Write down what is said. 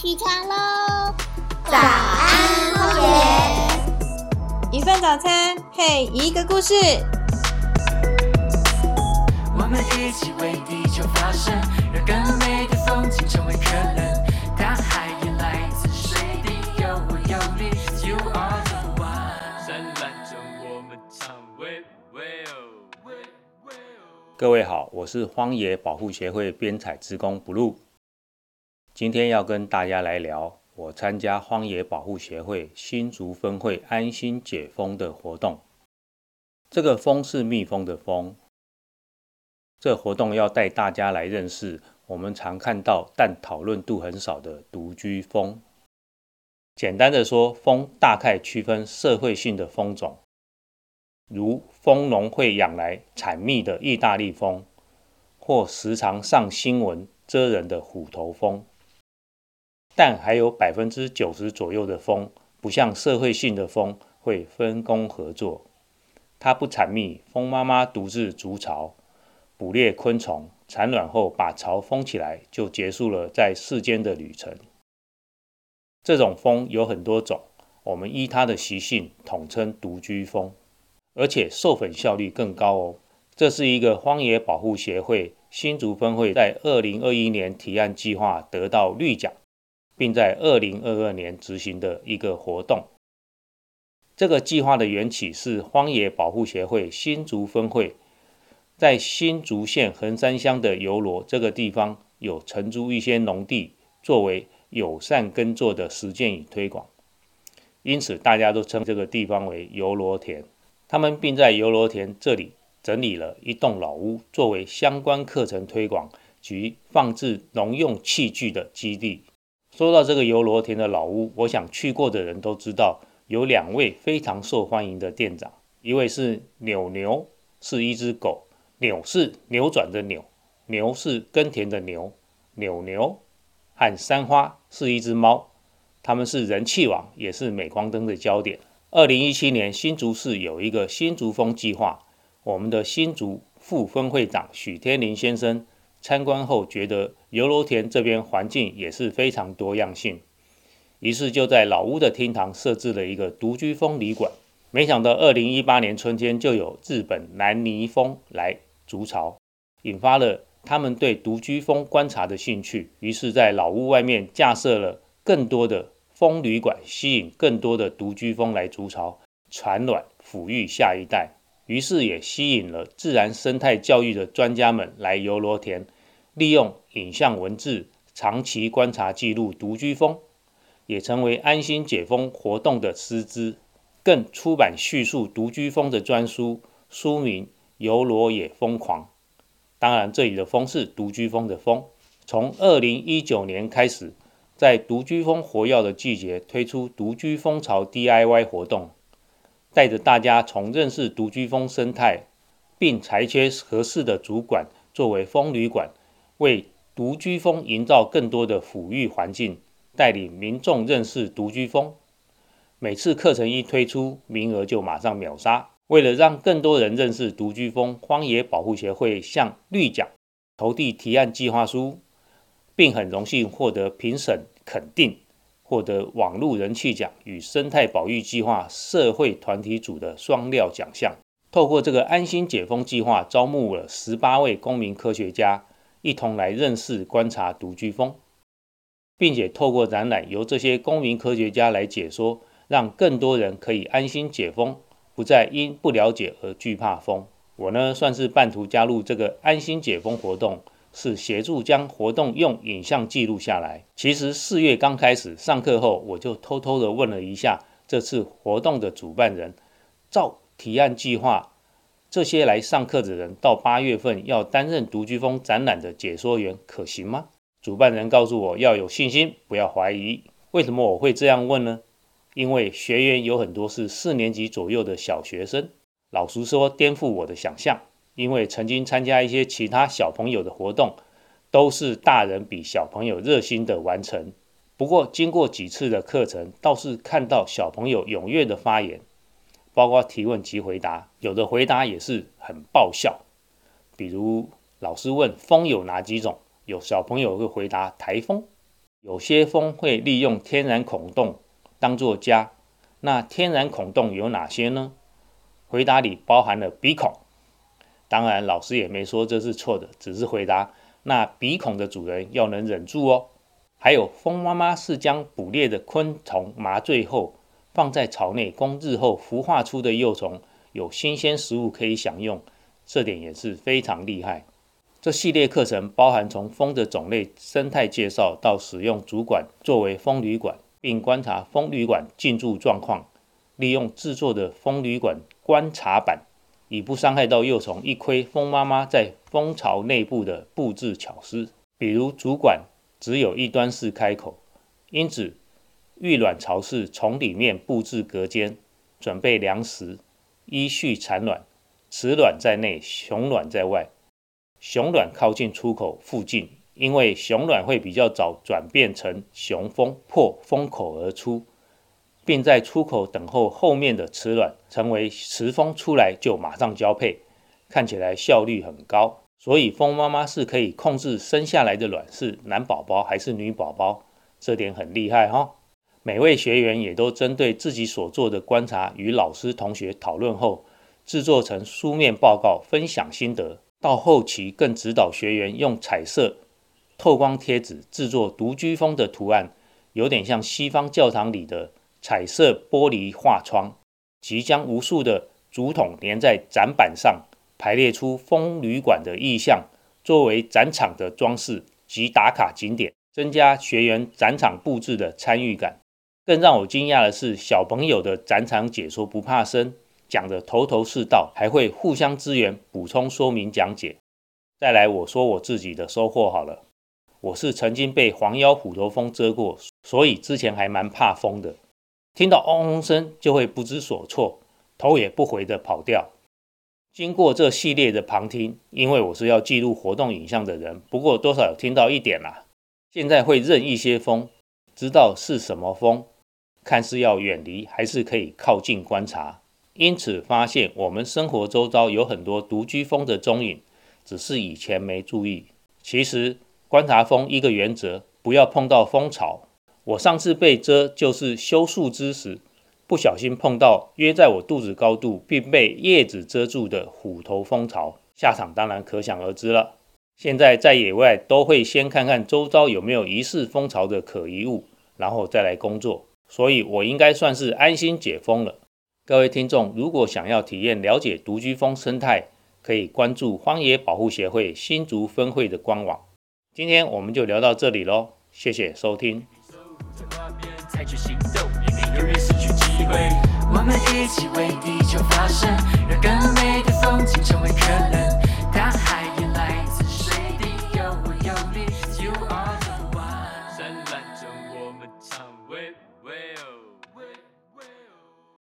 起床喽！早安，荒野。一份早餐配一个故事。我们一起为地球发声，让更美的风景成为可能。大海也来自水滴，有我有你，You are the one。灿烂着我们唱喂喂哦，喂喂哦。各位好，我是荒野保护协会编采职工 Blue，今天要跟大家来聊我参加荒野保护协会新竹分会安心解封的活动。这个“蜂”是蜜蜂的“蜂”，这活动要带大家来认识我们常看到但讨论度很少的独居蜂。简单的说，蜂大概区分社会性的蜂种。如蜂农会养来产蜜的意大利蜂，或时常上新闻蜇人的虎头蜂，但还有百分之九十左右的蜂，不像社会性的蜂会分工合作。它不产蜜，蜂妈妈独自筑巢，捕猎昆虫，产卵后把巢封起来，就结束了在世间的旅程。这种蜂有很多种，我们依它的习性统称独居蜂。而且授粉效率更高哦。这是一个荒野保护协会新竹分会在二零二一年提案计划得到绿奖，并在二零二二年执行的一个活动。这个计划的缘起是荒野保护协会新竹分会在新竹县横山乡的游罗这个地方有承租一些农地，作为友善耕作的实践与推广，因此大家都称这个地方为游罗田。他们并在游罗田这里整理了一栋老屋，作为相关课程推广及放置农用器具的基地。说到这个游罗田的老屋，我想去过的人都知道，有两位非常受欢迎的店长，一位是扭牛，是一只狗，扭是扭转的扭，牛是耕田的牛，扭牛和三花是一只猫，他们是人气王，也是镁光灯的焦点。二零一七年，新竹市有一个新竹风计划。我们的新竹副分会长许天林先生参观后，觉得游罗田这边环境也是非常多样性，于是就在老屋的厅堂设置了一个独居蜂旅馆。没想到二零一八年春天就有日本南泥蜂来筑巢，引发了他们对独居蜂观察的兴趣，于是，在老屋外面架设了更多的。蜂旅馆吸引更多的独居蜂来筑巢、产卵、抚育下一代，于是也吸引了自然生态教育的专家们来游罗田，利用影像文字长期观察记录独居蜂，也成为安心解封活动的师资，更出版叙述独居蜂的专书，书名《游罗也疯狂》。当然，这里的“蜂”是独居蜂的“蜂”。从二零一九年开始。在独居蜂活跃的季节，推出独居蜂巢 DIY 活动，带着大家从认识独居蜂生态，并裁缺合适的主管作为蜂旅馆，为独居蜂营造更多的抚育环境，带领民众认识独居蜂。每次课程一推出，名额就马上秒杀。为了让更多人认识独居蜂，荒野保护协会向绿奖投递提案计划书。并很荣幸获得评审肯定，获得网络人气奖与生态保育计划社会团体组的双料奖项。透过这个安心解封计划，招募了十八位公民科学家，一同来认识观察独居蜂，并且透过展览，由这些公民科学家来解说，让更多人可以安心解封，不再因不了解而惧怕蜂。我呢，算是半途加入这个安心解封活动。是协助将活动用影像记录下来。其实四月刚开始上课后，我就偷偷的问了一下这次活动的主办人，照提案计划，这些来上课的人到八月份要担任独居风展览的解说员，可行吗？主办人告诉我要有信心，不要怀疑。为什么我会这样问呢？因为学员有很多是四年级左右的小学生，老实说颠覆我的想象。因为曾经参加一些其他小朋友的活动，都是大人比小朋友热心的完成。不过经过几次的课程，倒是看到小朋友踊跃的发言，包括提问及回答，有的回答也是很爆笑。比如老师问风有哪几种，有小朋友会回答台风。有些风会利用天然孔洞当做家，那天然孔洞有哪些呢？回答里包含了鼻孔。当然，老师也没说这是错的，只是回答那鼻孔的主人要能忍住哦。还有，蜂妈妈是将捕猎的昆虫麻醉后放在巢内，供日后孵化出的幼虫有新鲜食物可以享用，这点也是非常厉害。这系列课程包含从蜂的种类、生态介绍到使用主管作为蜂旅馆，并观察蜂旅馆进驻状况，利用制作的蜂旅馆观察板。以不伤害到幼虫，一窥蜂妈妈在蜂巢内部的布置巧思。比如主管只有一端式开口，因此育卵巢是从里面布置隔间，准备粮食，依序产卵，雌卵在内，雄卵在外。雄卵靠近出口附近，因为雄卵会比较早转变成雄蜂，破蜂口而出。并在出口等候后面的雌卵成为雌蜂出来就马上交配，看起来效率很高。所以蜂妈妈是可以控制生下来的卵是男宝宝还是女宝宝，这点很厉害哈。每位学员也都针对自己所做的观察与老师同学讨论后，制作成书面报告分享心得。到后期更指导学员用彩色透光贴纸制作独居蜂的图案，有点像西方教堂里的。彩色玻璃画窗，即将无数的竹筒连在展板上，排列出风旅馆的意象，作为展场的装饰及打卡景点，增加学员展场布置的参与感。更让我惊讶的是，小朋友的展场解说不怕生，讲得头头是道，还会互相支援、补充说明讲解。再来，我说我自己的收获好了，我是曾经被黄腰虎头蜂蛰过，所以之前还蛮怕蜂的。听到嗡嗡声就会不知所措，头也不回的跑掉。经过这系列的旁听，因为我是要记录活动影像的人，不过多少有听到一点啦。现在会认一些风，知道是什么风，看是要远离还是可以靠近观察。因此发现我们生活周遭有很多独居蜂的踪影，只是以前没注意。其实观察蜂一个原则，不要碰到蜂巢。我上次被蛰就是修树枝时，不小心碰到约在我肚子高度并被叶子遮住的虎头蜂巢，下场当然可想而知了。现在在野外都会先看看周遭有没有疑似蜂巢的可疑物，然后再来工作，所以我应该算是安心解封了。各位听众，如果想要体验了解独居蜂生态，可以关注荒野保护协会新竹分会的官网。今天我们就聊到这里喽，谢谢收听。采取行动，避免永远失去机会。我们一起为地球发声，让更